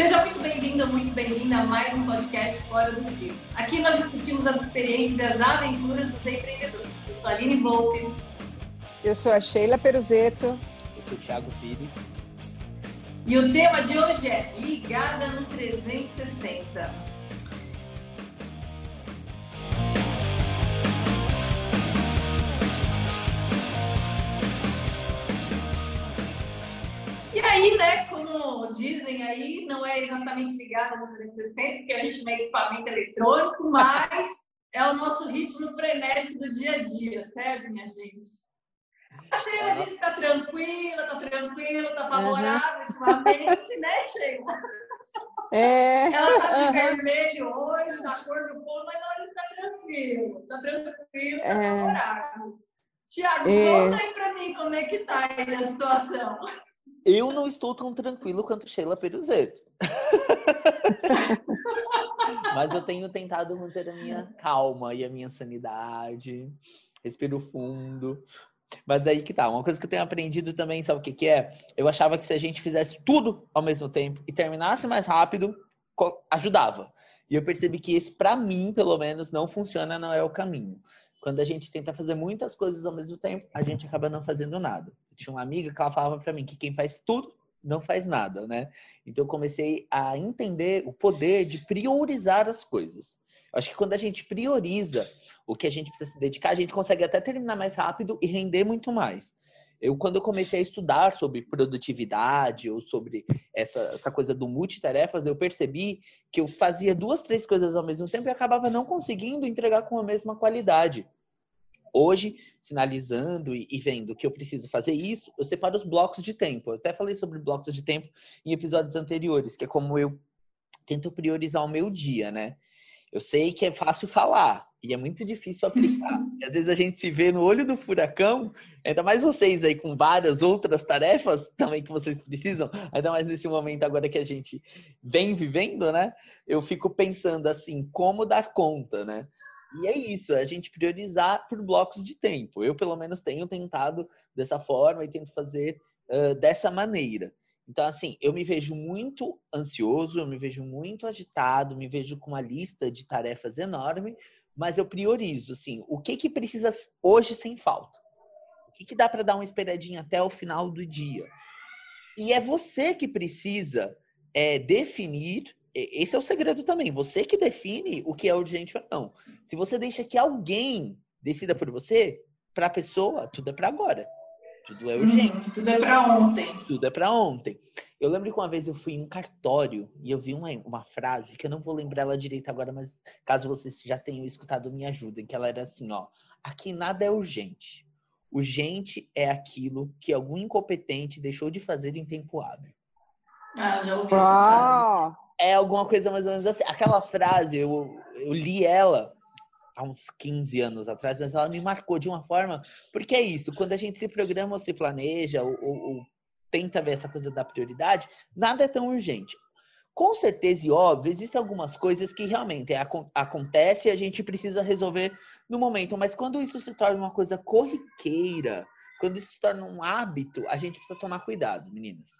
Seja muito bem-vindo, muito bem-vinda a mais um podcast Fora dos Trilhos. Aqui nós discutimos as experiências e as aventuras dos empreendedores. Eu sou a Aline Volpe. Eu sou a Sheila Peruzeto. Eu sou o Thiago Pires. E o tema de hoje é Ligada no 360. E aí, né, como dizem aí, não é exatamente ligado no 360, porque a gente não é equipamento eletrônico, mas é o nosso ritmo frenético do dia a dia, certo, minha gente? A Sheila disse que tá tranquila, tá tranquila, tá favorável uhum. ultimamente, né, Sheila? É. Ela tá de uhum. vermelho hoje, da cor do povo, mas ela disse que tá tranquilo, tá tá é. favorável. Tiago, conta aí pra mim como é que tá aí a situação. Eu não estou tão tranquilo quanto Sheila Peruzeto. Mas eu tenho tentado manter a minha calma e a minha sanidade. Respiro fundo. Mas aí que tá. Uma coisa que eu tenho aprendido também, sabe o que, que é? Eu achava que se a gente fizesse tudo ao mesmo tempo e terminasse mais rápido, ajudava. E eu percebi que esse, para mim, pelo menos, não funciona, não é o caminho. Quando a gente tenta fazer muitas coisas ao mesmo tempo, a gente acaba não fazendo nada tinha uma amiga que ela falava para mim que quem faz tudo não faz nada, né? Então eu comecei a entender o poder de priorizar as coisas. Eu acho que quando a gente prioriza o que a gente precisa se dedicar, a gente consegue até terminar mais rápido e render muito mais. Eu, quando eu comecei a estudar sobre produtividade ou sobre essa, essa coisa do multitarefas, eu percebi que eu fazia duas, três coisas ao mesmo tempo e acabava não conseguindo entregar com a mesma qualidade. Hoje, sinalizando e, vendo que eu preciso fazer isso, eu separo os blocos de tempo. Eu até falei sobre blocos de tempo em episódios anteriores, que é como eu tento priorizar o meu dia, né? Eu sei que é fácil falar e é muito difícil aplicar. E às vezes a gente se vê no olho do furacão, ainda mais vocês aí com várias outras tarefas também que vocês precisam, ainda mais nesse momento agora que a gente vem vivendo, né? Eu fico pensando assim, como dar conta, né? E é isso, é a gente priorizar por blocos de tempo. Eu, pelo menos, tenho tentado dessa forma e tento fazer uh, dessa maneira. Então, assim, eu me vejo muito ansioso, eu me vejo muito agitado, me vejo com uma lista de tarefas enorme, mas eu priorizo, assim, o que que precisa hoje sem falta? O que que dá para dar uma esperadinha até o final do dia? E é você que precisa é, definir esse é o segredo também. Você que define o que é urgente ou não. Se você deixa que alguém decida por você, para a pessoa, tudo é para agora. Tudo é urgente. Hum, tudo é para ontem. Tudo é para ontem. Eu lembro que uma vez eu fui em um cartório e eu vi uma, uma frase que eu não vou lembrar ela direito agora, mas caso vocês já tenham escutado, me ajudem. Que ela era assim, ó. Aqui nada é urgente. Urgente é aquilo que algum incompetente deixou de fazer em tempo hábil. Ah, já ouvi essa frase é alguma coisa mais ou menos assim. Aquela frase, eu, eu li ela há uns 15 anos atrás, mas ela me marcou de uma forma. Porque é isso, quando a gente se programa ou se planeja, ou, ou, ou tenta ver essa coisa da prioridade, nada é tão urgente. Com certeza e óbvio, existem algumas coisas que realmente é, acontece e a gente precisa resolver no momento, mas quando isso se torna uma coisa corriqueira, quando isso se torna um hábito, a gente precisa tomar cuidado, meninas.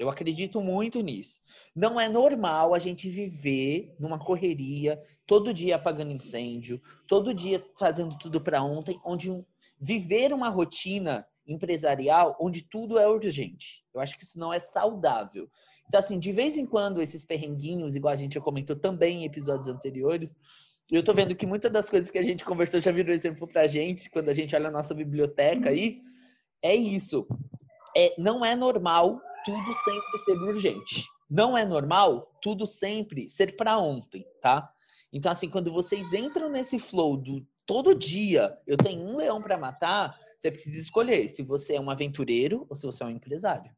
Eu acredito muito nisso. Não é normal a gente viver numa correria, todo dia apagando incêndio, todo dia fazendo tudo para ontem, onde um, viver uma rotina empresarial onde tudo é urgente. Eu acho que isso não é saudável. Então, assim, de vez em quando, esses perrenguinhos, igual a gente já comentou também em episódios anteriores, eu tô vendo que muitas das coisas que a gente conversou já virou exemplo pra gente, quando a gente olha a nossa biblioteca aí, é isso. É, não é normal tudo sempre ser urgente. Não é normal tudo sempre ser para ontem, tá? Então, assim, quando vocês entram nesse flow do todo dia eu tenho um leão para matar, você precisa escolher se você é um aventureiro ou se você é um empresário.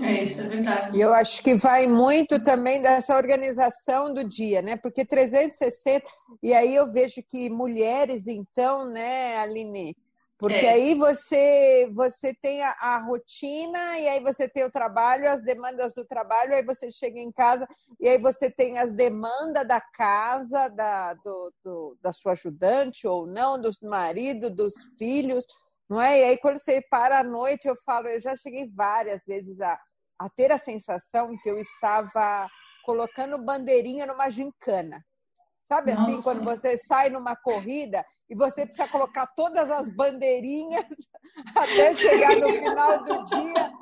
É, isso é verdade. E eu acho que vai muito também dessa organização do dia, né? Porque 360, e aí eu vejo que mulheres, então, né, Aline, porque é. aí você você tem a, a, rotina e aí você tem o trabalho, as demandas do trabalho, aí você chega em casa e aí você tem as demandas da casa, da, do, do, da sua ajudante ou não, do marido, dos filhos, não é? E aí quando você para à noite, eu falo, eu já cheguei várias vezes a, a ter a sensação que eu estava colocando bandeirinha numa gincana. Sabe assim, Nossa. assim, quando você sai numa corrida e você precisa colocar todas as bandeirinhas até chegar no final do dia.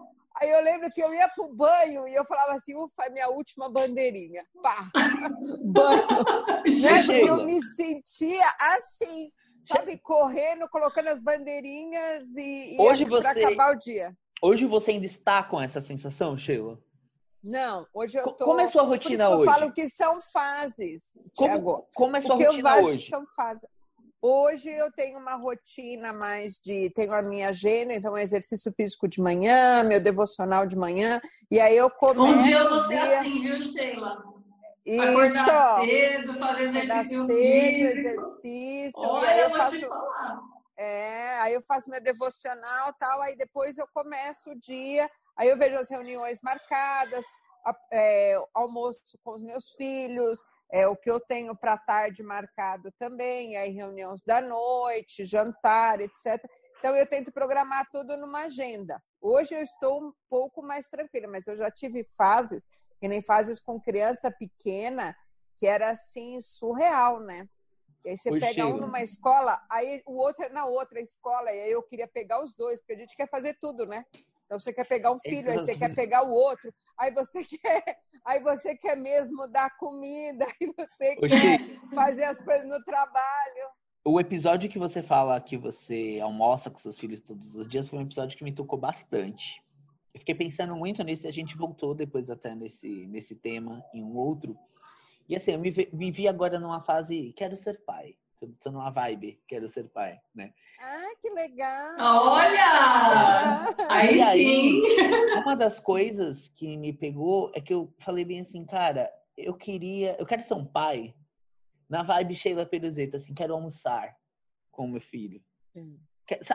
Aí eu lembro que eu ia pro banho e eu falava assim, ufa, é minha última bandeirinha. Pá! Banho. né? Porque eu me sentia assim, sabe, correndo, colocando as bandeirinhas e, e Hoje você... para acabar o dia. Hoje você ainda está com essa sensação, Sheila? Não, hoje eu tô. Como é a sua rotina hoje? Eu falo que são fases, Como, como é a sua Porque rotina eu hoje? são fases. Hoje eu tenho uma rotina mais de. Tenho a minha agenda, então exercício físico de manhã, meu devocional de manhã, e aí eu começo. Um dia eu vou ser dia... assim, viu, Sheila? Isso, acordar cedo, fazer exercício cedo, exercício. Olha, e aí eu, eu faço. Te falar. É, aí eu faço meu devocional tal, aí depois eu começo o dia, aí eu vejo as reuniões marcadas, é, almoço com os meus filhos, é, o que eu tenho para tarde marcado também, aí reuniões da noite, jantar, etc. Então eu tento programar tudo numa agenda. Hoje eu estou um pouco mais tranquila, mas eu já tive fases, que nem fases com criança pequena, que era assim surreal, né? E aí você Oi, pega um numa escola, aí o outro é na outra escola, e aí eu queria pegar os dois, porque a gente quer fazer tudo, né? Então você quer pegar um filho, aí você quer pegar o outro, aí você quer, aí você quer mesmo dar comida, aí você quer fazer as coisas no trabalho. O episódio que você fala que você almoça com seus filhos todos os dias foi um episódio que me tocou bastante. Eu fiquei pensando muito nisso e a gente voltou depois até nesse, nesse tema em um outro. E assim, eu me, me vi agora numa fase, quero ser pai. Estou numa vibe, quero ser pai, né? Ah, que legal! Olha! Ah, aí, aí sim! Uma das coisas que me pegou é que eu falei bem assim, cara, eu queria, eu quero ser um pai na vibe Sheila Peruzeta, assim, quero almoçar com meu filho. Hum.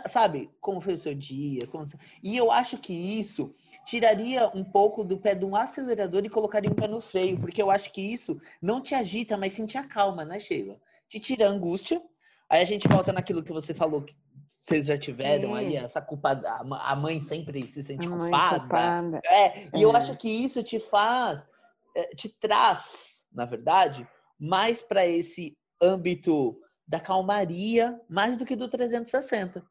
Sabe, como foi o seu dia? Como... E eu acho que isso tiraria um pouco do pé de um acelerador e colocaria um pé no freio, porque eu acho que isso não te agita, mas sim te acalma, né, Sheila? Te tira a angústia. Aí a gente volta naquilo que você falou, que vocês já tiveram sim. aí, essa culpa, a mãe sempre se sente culpada. culpada. É, e é. eu acho que isso te faz, é, te traz, na verdade, mais para esse âmbito da calmaria, mais do que do 360.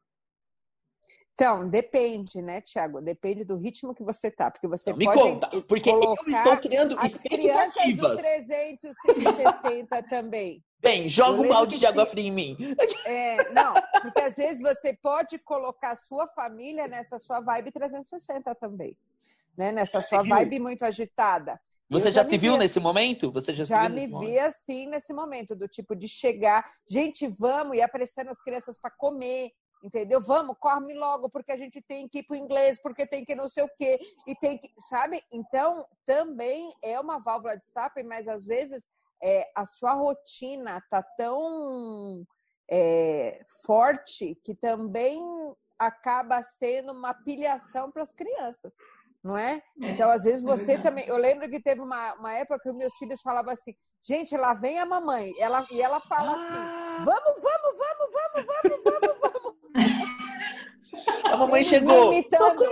Então, depende, né, Tiago? Depende do ritmo que você tá, porque você pode me conta, porque eu estou criando as crianças do 360 também. Bem, joga um balde de água fria em mim. É, não, porque às vezes você pode colocar sua família nessa sua vibe 360 também, né? Nessa sua vibe muito agitada. Você já, já se viu assim, nesse momento? Você já, já me vi assim nesse momento, do tipo de chegar, gente, vamos, e aparecendo as crianças para comer, entendeu? Vamos, corre logo, porque a gente tem que ir para o inglês, porque tem que não sei o quê, e tem que, sabe? Então, também é uma válvula de escape, mas às vezes é, a sua rotina tá tão é, forte que também acaba sendo uma pilhação para as crianças não é? é? Então, às vezes, é você é também. Eu lembro que teve uma, uma época que meus filhos falavam assim: gente, lá vem a mamãe. Ela, e ela fala assim: ah. vamos, vamos, vamos, vamos, vamos, vamos, vamos. A mamãe Eles chegou. Imitando.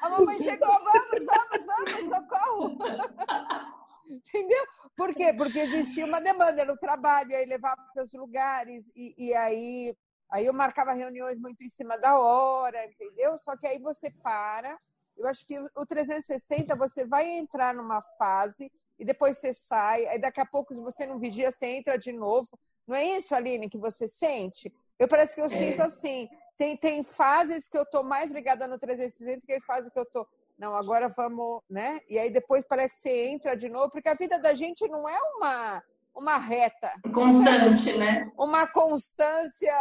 A mamãe chegou, vamos, vamos, vamos, socorro. Entendeu? Por quê? Porque existia uma demanda no trabalho, aí levava para os lugares, e, e aí, aí eu marcava reuniões muito em cima da hora, entendeu? Só que aí você para eu acho que o 360 você vai entrar numa fase e depois você sai, aí daqui a pouco, se você não vigia, você entra de novo. Não é isso, Aline, que você sente? Eu parece que eu é. sinto assim. Tem, tem fases que eu tô mais ligada no 360 que fase que eu tô. Não, agora vamos, né? E aí depois parece que você entra de novo, porque a vida da gente não é uma uma reta. Constante, né? Uma constância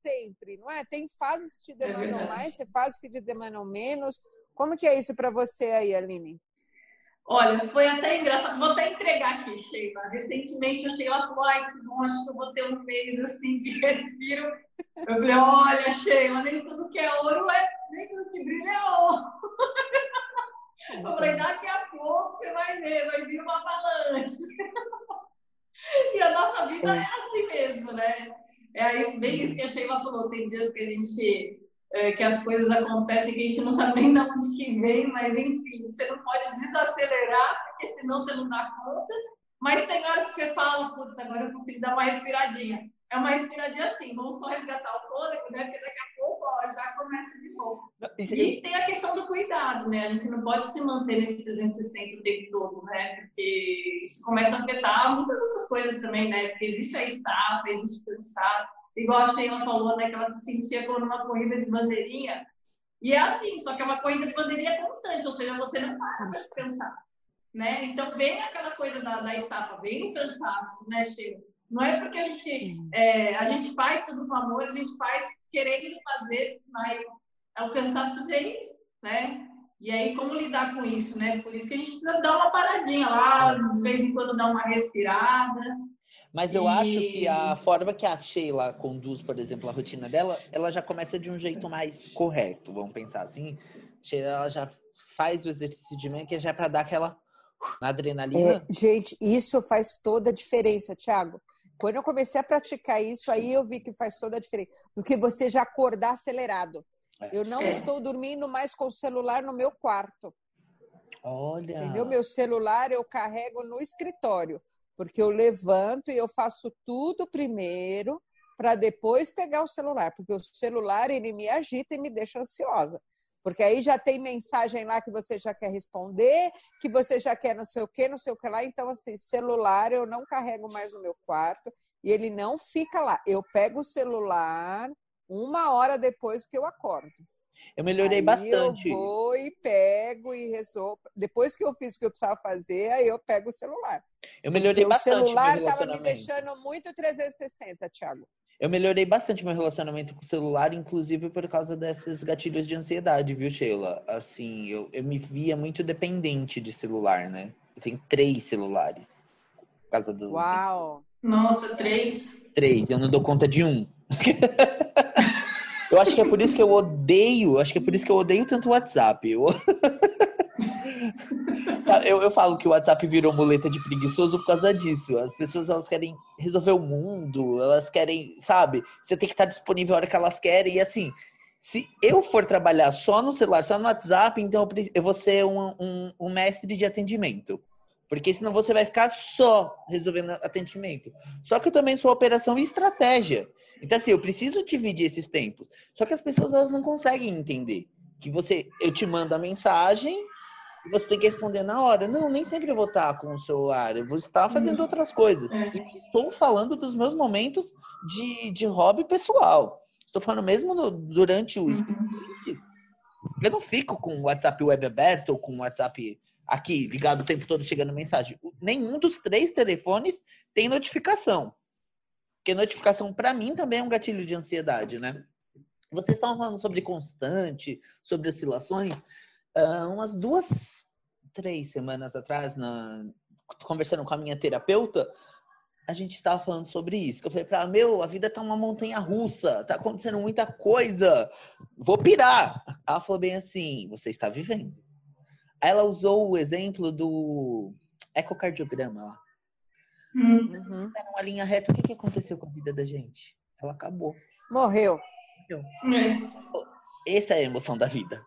sempre, não é? Tem fases que te demandam é mais, tem fases que te demandam menos. Como que é isso para você aí, Aline? Olha, foi até engraçado. Vou até entregar aqui, Sheila. Recentemente, a Sheila falou, ai, que bom, acho que eu vou ter um mês assim de respiro. Eu falei, olha, Sheila, nem tudo que é ouro é, nem tudo que brilha é ouro. Eu falei, daqui a pouco você vai ver, vai vir uma avalanche. E a nossa vida é assim mesmo, né? É isso, bem isso que a Sheila falou. Tem dias que a gente é, que as coisas acontecem que a gente não sabe nem de onde que vem, mas enfim, você não pode desacelerar, porque senão você não dá conta. Mas tem horas que você fala, putz, agora eu consigo dar uma respiradinha. É uma respiradinha assim, vamos só resgatar o fôlego, né? Porque daqui a pouco ó, já começa de E tem a questão do cuidado, né? A gente não pode se manter nesse 360 o tempo todo, né? Porque isso começa a afetar muitas outras coisas também, né? Porque existe a estafa, existe o cansaço igual a Sheila falou, né, que ela se sentia como numa corrida de bandeirinha. E é assim, só que é uma corrida de bandeirinha constante, ou seja, você não para para descansar. Né? Então, vem aquela coisa da, da estafa, vem o cansaço, né, Sheila? Não é porque a gente, é, a gente faz tudo com amor, a gente faz querendo fazer, mas o cansaço vem, né? E aí, como lidar com isso, né? Por isso que a gente precisa dar uma paradinha lá, de vez em quando dar uma respirada, mas eu e... acho que a forma que a Sheila conduz, por exemplo, a rotina dela, ela já começa de um jeito mais correto, vamos pensar assim. Sheila ela já faz o exercício de manhã que já é para dar aquela adrenalina. É, gente, isso faz toda a diferença, Thiago. Quando eu comecei a praticar isso, aí eu vi que faz toda a diferença. Porque você já acordar acelerado. É. Eu não é. estou dormindo mais com o celular no meu quarto. Olha. Entendeu? Meu celular eu carrego no escritório porque eu levanto e eu faço tudo primeiro para depois pegar o celular, porque o celular ele me agita e me deixa ansiosa. Porque aí já tem mensagem lá que você já quer responder, que você já quer não sei o que, não sei o que lá. Então, assim, celular eu não carrego mais no meu quarto e ele não fica lá. Eu pego o celular uma hora depois que eu acordo. Eu melhorei aí bastante. Eu vou e pego e resolvo. Depois que eu fiz o que eu precisava fazer, aí eu pego o celular. Eu melhorei Porque bastante. O celular estava me deixando muito 360, Thiago. Eu melhorei bastante meu relacionamento com o celular, inclusive por causa desses gatilhos de ansiedade, viu, Sheila? Assim, eu, eu me via muito dependente de celular, né? Eu tenho três celulares. Por causa do. Uau! Nossa, três? Três, eu não dou conta de um. Eu acho que é por isso que eu odeio, acho que é por isso que eu odeio tanto o WhatsApp. Eu... eu, eu falo que o WhatsApp virou muleta de preguiçoso por causa disso. As pessoas elas querem resolver o mundo, elas querem, sabe? Você tem que estar disponível a hora que elas querem. E assim, se eu for trabalhar só no celular, só no WhatsApp, então eu vou ser um, um, um mestre de atendimento. Porque senão você vai ficar só resolvendo atendimento. Só que eu também sou operação e estratégia. Então, assim, eu preciso dividir esses tempos. Só que as pessoas elas não conseguem entender. Que você, eu te mando a mensagem e você tem que responder na hora. Não, nem sempre eu vou estar com o celular. Eu vou estar fazendo uhum. outras coisas. É. E estou falando dos meus momentos de, de hobby pessoal. Estou falando mesmo no, durante o uhum. Eu não fico com o WhatsApp web aberto ou com o WhatsApp aqui ligado o tempo todo chegando mensagem. Nenhum dos três telefones tem notificação. Porque notificação, para mim, também é um gatilho de ansiedade, né? Vocês estavam falando sobre constante, sobre oscilações. Uh, umas duas, três semanas atrás, na, conversando com a minha terapeuta, a gente estava falando sobre isso. Que eu falei para ela, meu, a vida tá uma montanha russa, tá acontecendo muita coisa, vou pirar. Ela falou bem assim, você está vivendo. Aí ela usou o exemplo do ecocardiograma lá. Uhum. Era uma linha reta. O que, que aconteceu com a vida da gente? Ela acabou. Morreu. Morreu. É. Essa é a emoção da vida.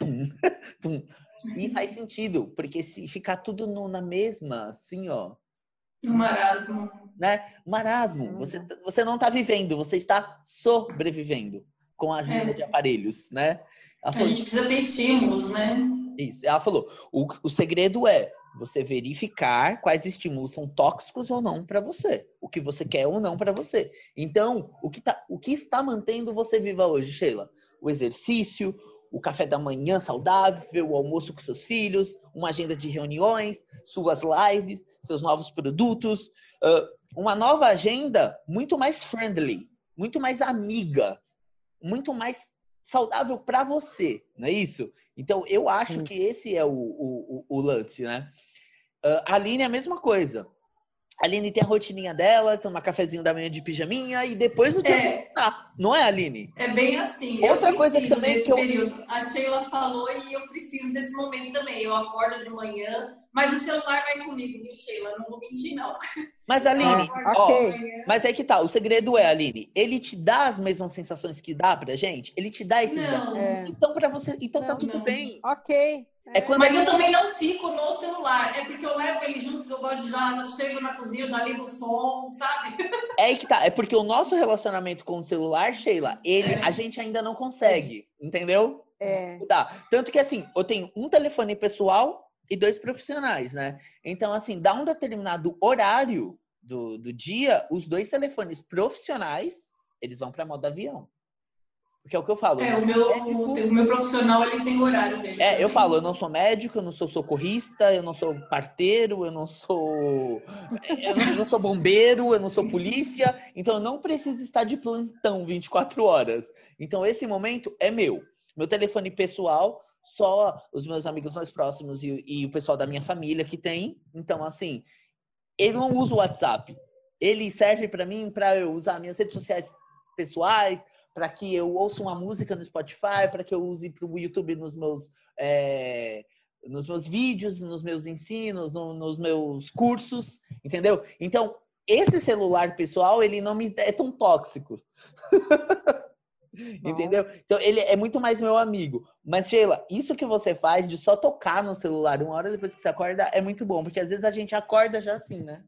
E faz sentido, porque se ficar tudo no, na mesma, assim, ó. Um marasmo. Né? Marasmo. Uhum. Você, você não está vivendo, você está sobrevivendo com a ajuda é. de aparelhos, né? Falou, a gente precisa ter estímulos, né? Isso. Ela falou: o, o segredo é você verificar quais estímulos são tóxicos ou não para você, o que você quer ou não para você. Então, o que, tá, o que está mantendo você viva hoje, Sheila? O exercício, o café da manhã saudável, o almoço com seus filhos, uma agenda de reuniões, suas lives, seus novos produtos, uma nova agenda muito mais friendly, muito mais amiga, muito mais saudável para você, não é isso? Então, eu acho isso. que esse é o, o, o, o lance, né? Uh, a Aline é a mesma coisa. A Aline tem a rotininha dela, toma cafezinho da manhã de pijaminha e depois o dia é. tá. Não é, Aline? É bem assim. Outra coisa que também desse que eu... período. A Sheila falou e eu preciso desse momento também. Eu acordo de manhã, mas o celular vai comigo, viu, Sheila? Não vou mentir, não. Mas, Aline, ah, ó, mas é que tá, o segredo é, Aline, ele te dá as mesmas sensações que dá pra gente? Ele te dá esses não. É. Então, para você, então tá não, tá tudo não. bem. Ok. É quando Mas gente... eu também não fico no celular. É porque eu levo ele junto, eu gosto de já, chego na cozinha, eu já ligo o som, sabe? É que tá. É porque o nosso relacionamento com o celular, Sheila, ele, é. a gente ainda não consegue, entendeu? É. Tá. Tanto que assim, eu tenho um telefone pessoal e dois profissionais, né? Então, assim, dá um determinado horário do, do dia, os dois telefones profissionais, eles vão para modo avião. Porque é o que eu falo. É, o meu, médico... o meu profissional ele tem horário dele. É, eu falo, eu não sou médico, eu não sou socorrista, eu não sou parteiro, eu não sou. Eu não, eu não sou bombeiro, eu não sou polícia, então eu não preciso estar de plantão 24 horas. Então esse momento é meu. Meu telefone pessoal, só os meus amigos mais próximos e, e o pessoal da minha família que tem. Então, assim, ele não usa o WhatsApp. Ele serve para mim para eu usar minhas redes sociais pessoais para que eu ouça uma música no Spotify, para que eu use para o YouTube nos meus, é, nos meus vídeos, nos meus ensinos, no, nos meus cursos, entendeu? Então, esse celular pessoal, ele não me é tão tóxico. entendeu? Então, ele é muito mais meu amigo. Mas, Sheila, isso que você faz de só tocar no celular uma hora depois que você acorda é muito bom, porque às vezes a gente acorda já assim, né?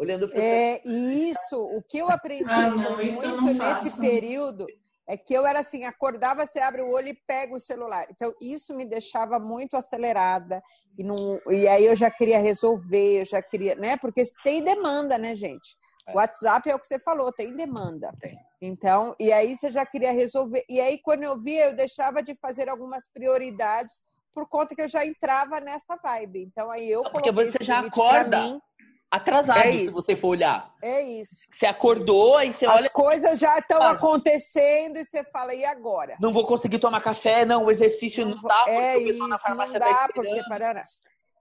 Olhando para É isso. O que eu aprendi ah, não, muito nesse período é que eu era assim, acordava, você abre o olho e pega o celular. Então, isso me deixava muito acelerada. E, não, e aí eu já queria resolver, eu já queria, né? Porque tem demanda, né, gente? O é. WhatsApp é o que você falou, tem demanda. Tem. Então, e aí você já queria resolver. E aí, quando eu via, eu deixava de fazer algumas prioridades por conta que eu já entrava nessa vibe. Então, aí eu. Porque você já acorda. Mim, atrasado, é se você for olhar. É isso. Você acordou, aí você olha. As coisas já estão ah, acontecendo e você fala, e agora? Não vou conseguir tomar café, não, o exercício não, não dá, porque é isso, na farmácia não dá, tá porque parará.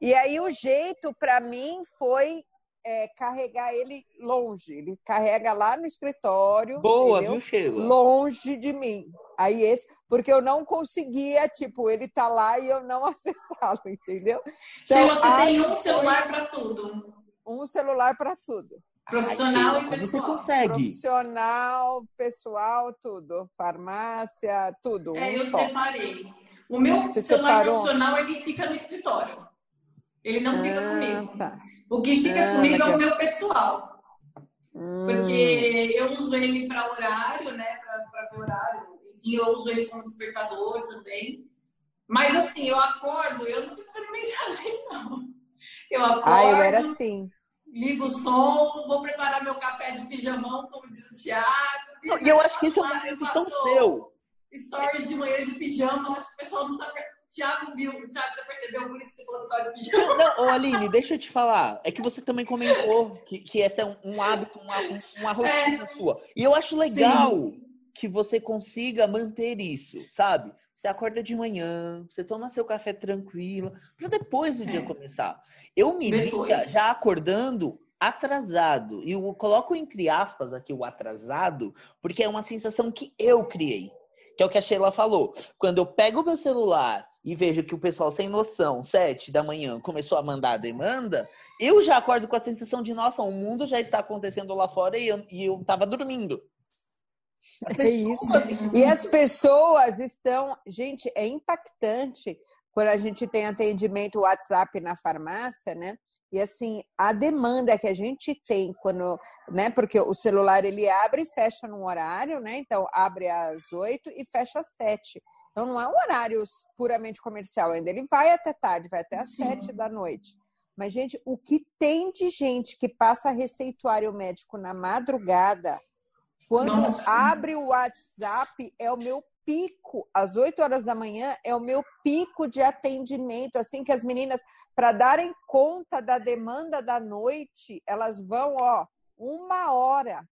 E aí o jeito para mim foi é, carregar ele longe. Ele carrega lá no escritório. Boa, entendeu? viu, Sheila? Longe de mim. Aí esse, porque eu não conseguia, tipo, ele tá lá e eu não acessá-lo, entendeu? Então, Sheila, você tem um celular para tudo um celular para tudo. Profissional e pessoal. Você consegue. Profissional, pessoal, tudo. Farmácia, tudo. É, um eu só. separei. O meu você celular separou? profissional, ele fica no escritório. Ele não fica ah, comigo. Tá. O que fica ah, comigo é o meu pessoal. Hum. Porque eu uso ele para horário, né? Para ver horário. Enfim, eu uso ele como despertador também. Mas assim, eu acordo, eu não fico vendo mensagem, não. Eu acordo. Ah, eu era assim ligo o som, vou preparar meu café de pijamão, como diz o Thiago. E eu acho que isso é um momento tão seu. Stories de manhã de pijama, acho que o pessoal não tá. Thiago viu, Thiago, você percebeu por isso que você falou que de pijama? Não, ô Aline, deixa eu te falar. É que você também comentou que, que esse é um, um hábito, uma, uma rotina é. sua. E eu acho legal Sim. que você consiga manter isso, sabe? Você acorda de manhã, você toma seu café tranquilo, para depois do é. dia começar. Eu me via já acordando atrasado. E eu coloco entre aspas aqui o atrasado, porque é uma sensação que eu criei. Que é o que a Sheila falou. Quando eu pego o meu celular e vejo que o pessoal sem noção, sete da manhã, começou a mandar a demanda, eu já acordo com a sensação de, nossa, o mundo já está acontecendo lá fora e eu, e eu tava dormindo. É isso. E as pessoas estão. Gente, é impactante quando a gente tem atendimento WhatsApp na farmácia, né? E assim, a demanda que a gente tem quando, né? Porque o celular ele abre e fecha num horário, né? Então abre às oito e fecha às sete. Então não é um horário puramente comercial ainda. Ele vai até tarde, vai até às sete da noite. Mas, gente, o que tem de gente que passa receituário médico na madrugada, quando Nossa. abre o WhatsApp, é o meu pico, às 8 horas da manhã, é o meu pico de atendimento. Assim que as meninas, para darem conta da demanda da noite, elas vão, ó, uma hora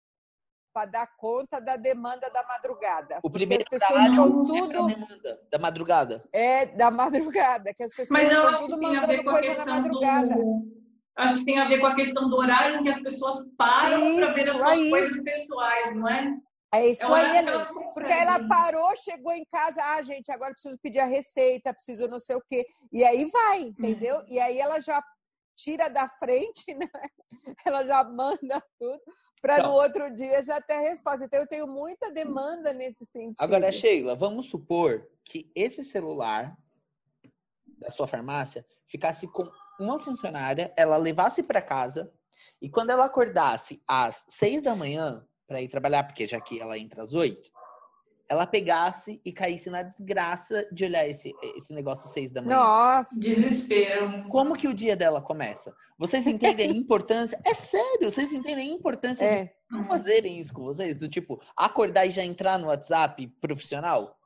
para dar conta da demanda da madrugada. O primeiro as pessoas estão tudo demanda da madrugada. É da madrugada, que as pessoas Mas estão tudo mandando coisa na madrugada. Do... Acho que tem a ver com a questão do horário em que as pessoas param para ver as suas aí. coisas pessoais, não é? É isso é aí, Aline. Porque ela parou, chegou em casa, ah, gente, agora preciso pedir a receita, preciso não sei o quê. E aí vai, entendeu? Uhum. E aí ela já tira da frente, né? Ela já manda tudo para então, no outro dia já ter a resposta. Então eu tenho muita demanda nesse sentido. Agora, Sheila, vamos supor que esse celular da sua farmácia ficasse com uma funcionária, ela levasse para casa e quando ela acordasse às seis da manhã para ir trabalhar, porque já que ela entra às oito, ela pegasse e caísse na desgraça de olhar esse, esse negócio às seis da manhã. Nossa! Desespero. Como que o dia dela começa? Vocês entendem a importância? É sério, vocês entendem a importância é. de não fazerem isso com vocês? Do tipo, acordar e já entrar no WhatsApp profissional?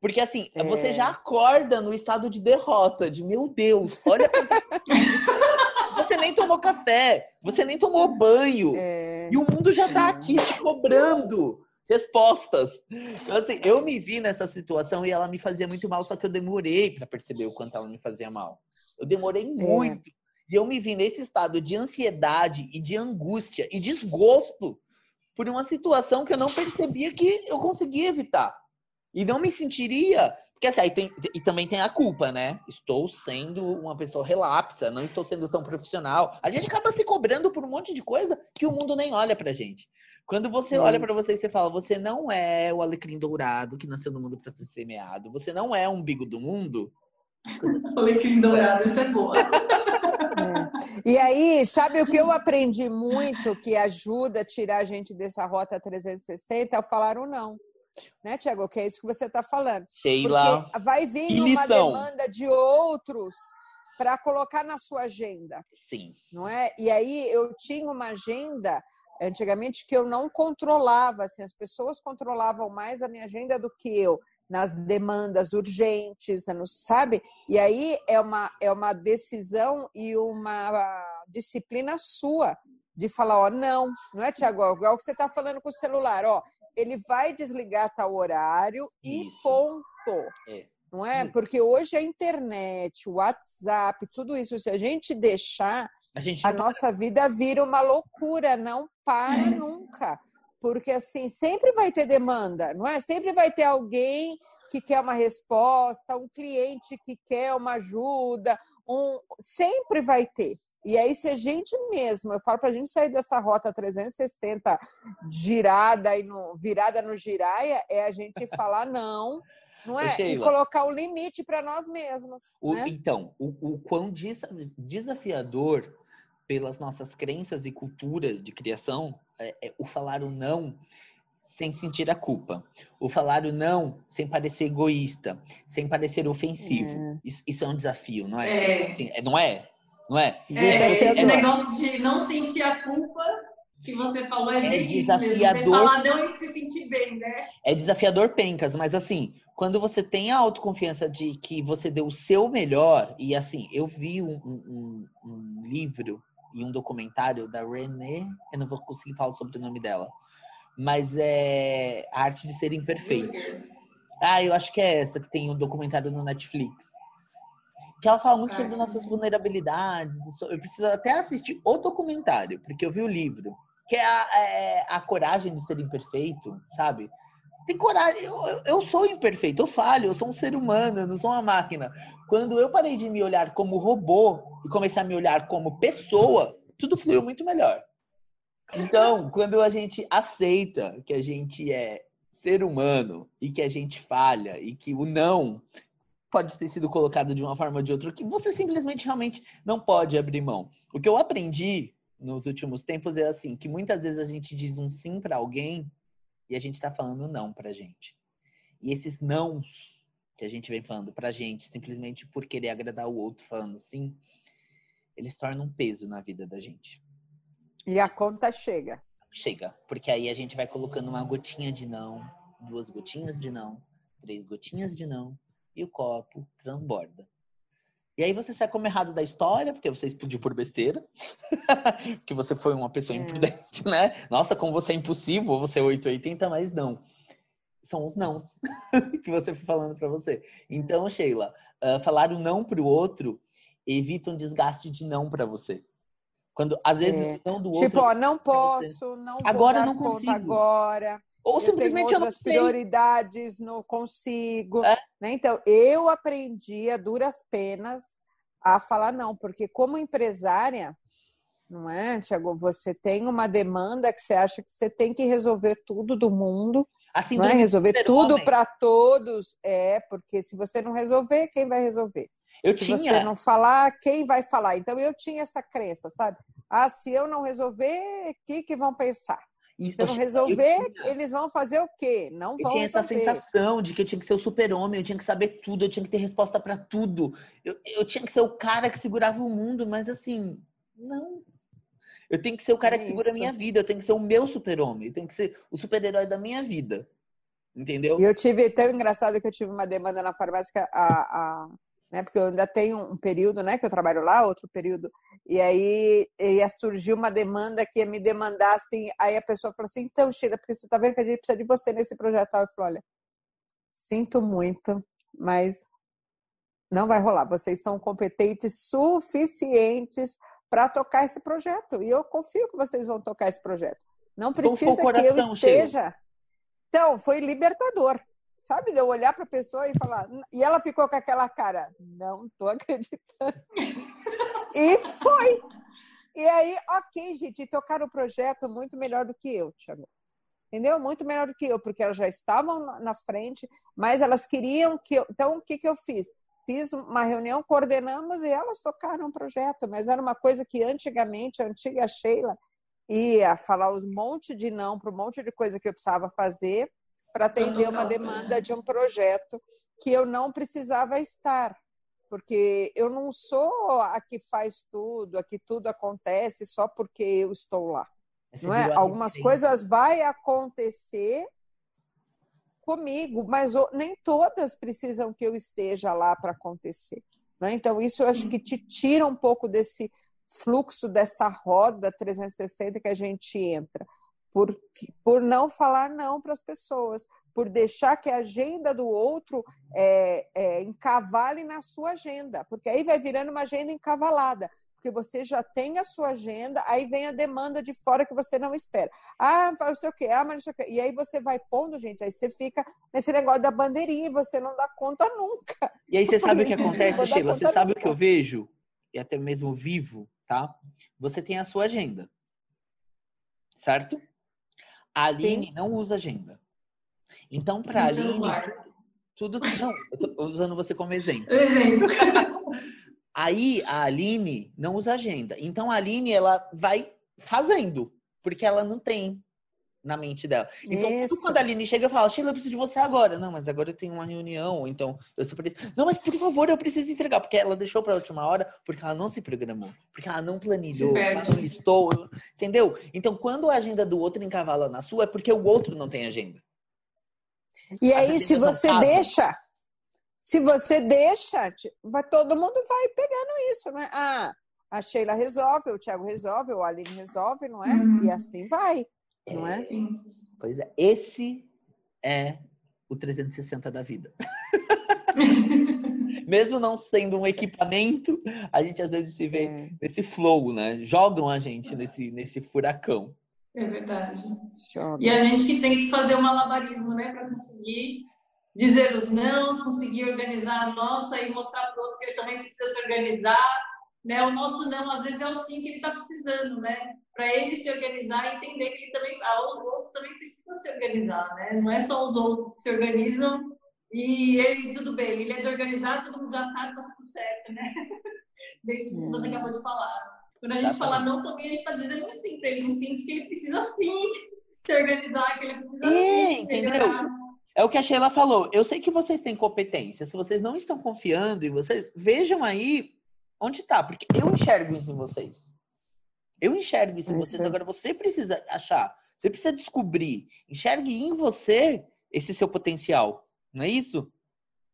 Porque assim, é. você já acorda no estado de derrota, de meu Deus, olha Você nem tomou café, você nem tomou banho. É. E o mundo já tá aqui te cobrando respostas. Então, assim, eu me vi nessa situação e ela me fazia muito mal, só que eu demorei para perceber o quanto ela me fazia mal. Eu demorei é. muito. É. E eu me vi nesse estado de ansiedade e de angústia e desgosto por uma situação que eu não percebia que eu conseguia evitar. E não me sentiria. Porque assim, aí tem, e também tem a culpa, né? Estou sendo uma pessoa relapsa, não estou sendo tão profissional. A gente acaba se cobrando por um monte de coisa que o mundo nem olha pra gente. Quando você olha para você e você fala, você não é o alecrim dourado que nasceu no mundo para ser semeado, você não é o umbigo do mundo. alecrim dourado, isso é boa. É. E aí, sabe o que eu aprendi muito que ajuda a tirar a gente dessa rota 360? É o falar o não. Né, Tiago? Que é isso que você está falando. Sheila. Porque vai vir uma demanda de outros para colocar na sua agenda. Sim. Não é? E aí eu tinha uma agenda antigamente que eu não controlava, assim, as pessoas controlavam mais a minha agenda do que eu nas demandas urgentes, sabe? E aí é uma, é uma decisão e uma disciplina sua de falar, ó, não, não é, Tiago? Igual que você está falando com o celular, ó, ele vai desligar tal horário e Isso. ponto. É. Não é? Porque hoje a internet, o WhatsApp, tudo isso, se a gente deixar, a, gente a nossa vida vira uma loucura, não para é. nunca. Porque assim, sempre vai ter demanda, não é? Sempre vai ter alguém que quer uma resposta, um cliente que quer uma ajuda, um sempre vai ter. E aí, se a gente mesmo, eu falo para a gente sair dessa rota 360 girada e no, virada no giraia, é a gente falar não, não é? E colocar o limite para nós mesmos. O, né? Então, o, o quão desafiador pelas nossas crenças e cultura de criação, é, é, o falar o não sem sentir a culpa. O falar o não sem parecer egoísta, sem parecer ofensivo. É. Isso, isso, é um desafio, não é? é. Assim, é não é? Não é? é esse negócio de não sentir a culpa que você falou é, é desafiador. Você falar não e se sentir bem, né? É desafiador, pencas, mas assim, quando você tem a autoconfiança de que você deu o seu melhor, e assim, eu vi um, um, um livro e um documentário da René, eu não vou conseguir falar sobre o nome dela, mas é a arte de ser imperfeito. Ah, eu acho que é essa que tem um documentário no Netflix. Que ela fala muito sobre nossas vulnerabilidades. Eu preciso até assistir o documentário, porque eu vi o livro. Que é a, é a coragem de ser imperfeito, sabe? tem coragem. Eu, eu, sou imperfeito, eu falho, eu sou um ser humano, eu não sou uma máquina. Quando eu parei de me olhar como robô e comecei a me olhar como pessoa, tudo fluiu muito melhor. Então, quando a gente aceita que a gente é ser humano e que a gente falha e que o não pode ter sido colocado de uma forma ou de outra, que você simplesmente realmente não pode abrir mão. O que eu aprendi nos últimos tempos é assim, que muitas vezes a gente diz um sim para alguém e a gente está falando não pra gente. E esses nãos que a gente vem falando pra gente, simplesmente por querer agradar o outro falando sim, eles tornam um peso na vida da gente. E a conta chega. Chega, porque aí a gente vai colocando uma gotinha de não, duas gotinhas de não, três gotinhas de não, e o copo transborda. E aí você sai como errado da história, porque você explodiu por besteira, porque você foi uma pessoa é. imprudente, né? Nossa, como você é impossível, você é 880, mas não. São os nãos que você foi falando para você. Então, Sheila, uh, falar o não pro outro evita um desgaste de não para você. Quando às vezes é. não do tipo, outro. Tipo, ó, não posso, não agora não consigo. agora. Ou eu simplesmente eu prioridades, não consigo. É? Né? Então, eu aprendi a duras penas a falar não, porque como empresária, não é, Tiago? Você tem uma demanda que você acha que você tem que resolver tudo do mundo. Assim, não é? Resolver tudo para todos. É, porque se você não resolver, quem vai resolver? Eu se tinha... você não falar, quem vai falar? Então eu tinha essa crença, sabe? Ah, se eu não resolver, o que, que vão pensar? Isso, se não resolver, tinha... eles vão fazer o quê? Não vão Eu tinha resolver. essa sensação de que eu tinha que ser o super-homem, eu tinha que saber tudo, eu tinha que ter resposta para tudo. Eu, eu tinha que ser o cara que segurava o mundo, mas assim, não. Eu tenho que ser o cara que segura a minha vida, eu tenho que ser o meu super-homem, eu tenho que ser o super-herói da minha vida. Entendeu? E eu tive, tão engraçado que eu tive uma demanda na farmácia, a, a né? Porque eu ainda tenho um período, né, que eu trabalho lá, outro período, e aí ia surgir uma demanda que ia me demandar assim, aí a pessoa falou assim: "Então, Sheila, porque você tá vendo que a gente precisa de você nesse projeto". Eu falei: "Olha, sinto muito, mas não vai rolar. Vocês são competentes suficientes para tocar esse projeto. E eu confio que vocês vão tocar esse projeto. Não precisa que eu esteja. Sheila. Então, foi libertador. Sabe, de eu olhar para a pessoa e falar. E ela ficou com aquela cara, não tô acreditando. e foi. E aí, ok, gente, tocaram o projeto muito melhor do que eu, Thiago. Entendeu? Muito melhor do que eu, porque elas já estavam na frente, mas elas queriam que eu. Então, o que, que eu fiz? Fiz uma reunião, coordenamos e elas tocaram o projeto, mas era uma coisa que antigamente, a antiga Sheila ia falar um monte de não para um monte de coisa que eu precisava fazer para atender uma demanda de um projeto que eu não precisava estar, porque eu não sou a que faz tudo, a que tudo acontece só porque eu estou lá. não é? Algumas coisas vai acontecer comigo, mas nem todas precisam que eu esteja lá para acontecer. É? Então, isso eu acho que te tira um pouco desse fluxo, dessa roda 360 que a gente entra por, por não falar não para as pessoas, por deixar que a agenda do outro é, é, encavale na sua agenda, porque aí vai virando uma agenda encavalada, porque você já tem a sua agenda, aí vem a demanda de fora que você não espera. Ah, não sei o quê, ah, mas não sei o quê. E aí você vai pondo, gente, aí você fica nesse negócio da bandeirinha e você não dá conta nunca. E aí você sabe o que acontece, Sheila? Você sabe nunca. o que eu vejo? E até mesmo vivo, tá? Você tem a sua agenda. Certo? A Aline Sim. não usa agenda. Então, para a Aline, tudo, tudo. Não, eu tô usando você como exemplo. Exemplo. Aí a Aline não usa agenda. Então a Aline ela vai fazendo, porque ela não tem na mente dela. Então, tudo quando a Aline chega e fala, Sheila, eu preciso de você agora. Não, mas agora eu tenho uma reunião, então eu preciso. Não, mas por favor, eu preciso entregar, porque ela deixou para a última hora, porque ela não se programou, porque ela não planilhou, ela não listou, entendeu? Então, quando a agenda do outro encavala na sua, é porque o outro não tem agenda. E aí, se você deixa, se você deixa, vai, todo mundo vai pegando isso, né? Ah, a Sheila resolve, o Thiago resolve, o Aline resolve, não é? Uhum. E assim vai. Não é? Sim. Pois é, esse é o 360 da vida. Mesmo não sendo um equipamento, a gente às vezes se vê é. nesse flow, né? Jogam a gente nesse, nesse furacão. É verdade. E a gente que tem que fazer um malabarismo, né, para conseguir dizer os não, conseguir organizar a nossa e mostrar para o outro que ele também precisa se organizar né? O nosso não, às vezes, é o sim que ele está precisando, né? Para ele se organizar e entender que ele também, a, o outro também precisa se organizar, né? Não é só os outros que se organizam e ele, tudo bem, ele é desorganizado, todo mundo já sabe, tá tudo certo, né? Dentro do que você acabou de falar. Quando a gente fala não, também a gente está dizendo um sim para ele, um sim que ele precisa sim se organizar, que ele precisa é, sim. Entendeu? Melhorar. É o que a Sheila falou. Eu sei que vocês têm competência. Se vocês não estão confiando em vocês, vejam aí onde está, porque eu enxergo isso em vocês. Eu enxergo isso em vocês. Agora você precisa achar, você precisa descobrir, enxergue em você esse seu potencial. Não é isso?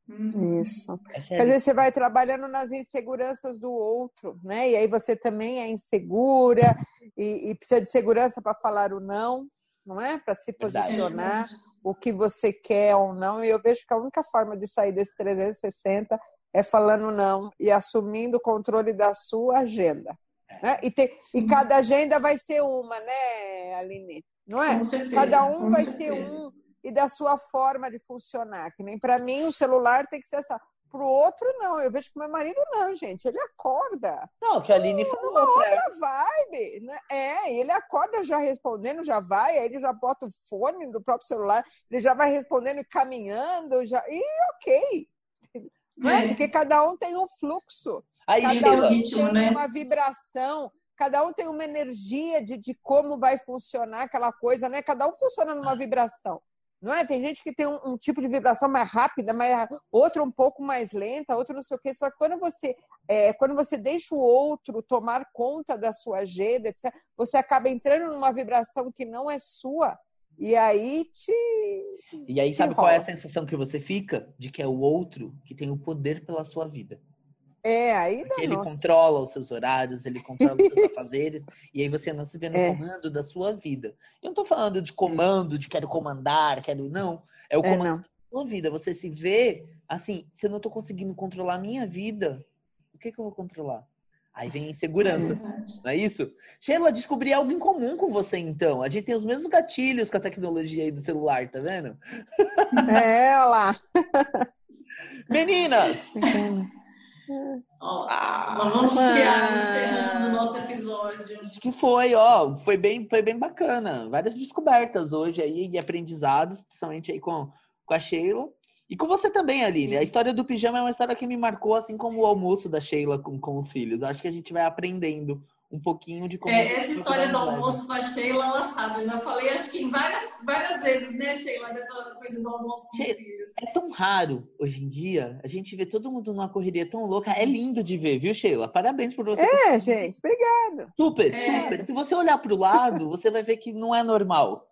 Uhum. Isso. É Às vezes você vai trabalhando nas inseguranças do outro, né? E aí você também é insegura e, e precisa de segurança para falar o não, não é? Para se posicionar, Verdade. o que você quer ou não. E eu vejo que a única forma de sair desse 360 é falando não e assumindo o controle da sua agenda. Né? E, tem, e cada agenda vai ser uma, né, Aline? Não é? Certeza, cada um vai certeza. ser um e da sua forma de funcionar. Que nem para mim o celular tem que ser essa. Para o outro, não. Eu vejo que meu marido não, gente. Ele acorda. Não, que a Aline falou. Numa outra vibe. Né? É, ele acorda já respondendo, já vai, aí ele já bota o fone do próprio celular, ele já vai respondendo e caminhando, já. E ok. É? É. Porque cada um tem um fluxo. Aí, Cada um ritmo, tem né? uma vibração, cada um tem uma energia de, de como vai funcionar aquela coisa, né? Cada um funciona numa vibração. Não é? Tem gente que tem um, um tipo de vibração mais rápida, mais, outro um pouco mais lenta, outro não sei o quê. Só que quando você, é, quando você deixa o outro tomar conta da sua agenda, etc., você acaba entrando numa vibração que não é sua. E aí te. E aí, Te sabe qual é a sensação que você fica? De que é o outro que tem o poder pela sua vida. É, aí dá Porque ele nossa. controla os seus horários, ele controla os seus Isso. afazeres, e aí você não se vê no É. comando da sua vida. Eu não tô falando de comando, de quero comandar, quero. Não. É o É, comando não. da sua vida. Você se vê assim, se eu não tô conseguindo controlar a minha vida, o que, que eu vou controlar? Aí vem a insegurança. Verdade. Não é isso? Sheila, descobri algo em comum com você, então. A gente tem os mesmos gatilhos com a tecnologia aí do celular, tá vendo? É, olha lá. Meninas! Ó, Ah, vamos tirar encerrando o nosso episódio. acho que foi, ó. Foi bem, foi bem bacana. Várias descobertas hoje aí e aprendizados, principalmente aí com, com a Sheila. E com você também, Aline. Sim. A história do pijama é uma história que me marcou, assim como o almoço da Sheila com, com os filhos. Acho que a gente vai aprendendo um pouquinho de como. É, essa história do almoço com a Sheila, ela sabe. Eu já falei, acho que em várias, várias vezes, né, Sheila, dessa coisa do almoço com os filhos. É tão raro hoje em dia. A gente vê todo mundo numa correria tão louca. É lindo de ver, viu, Sheila? Parabéns por você. É, gente, obrigada. Super, É. super. Se você olhar para o lado, você vai ver que não é normal.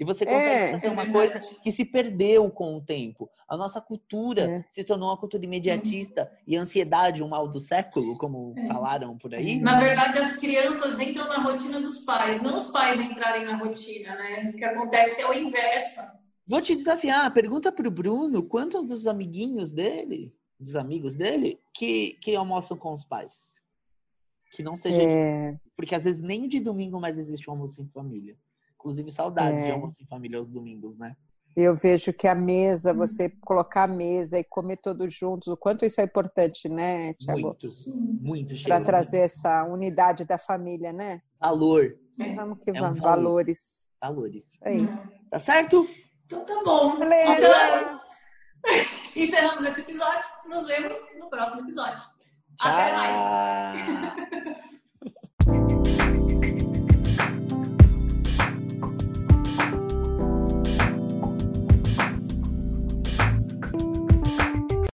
E você consegue É. fazer É uma verdade. coisa que se perdeu com o tempo. A nossa cultura É. se tornou uma cultura imediatista e a ansiedade, o mal do século, como É. falaram por aí. Na verdade, as crianças entram na rotina dos pais, não os pais entrarem na rotina, né? O que acontece é o inverso. Vou te desafiar, pergunta pro Bruno quantos dos amiguinhos dele, dos amigos dele, que, que almoçam com os pais. Que não seja. É, Porque às vezes nem de domingo mais existe um almoço em família. Inclusive, saudades É. de almoço em família aos domingos, né? eu vejo que a mesa, Hum. você colocar a mesa e comer todos juntos, o quanto isso é importante, né, Tiago? Muito, muito. Para trazer essa unidade da família, né? Valor, É. Vamos que É um vamos, valor. valores. valores. Aí. Tá certo? Então tá bom. Beleza. Então, encerramos esse episódio. Nos vemos no próximo episódio. Até mais. Tchau.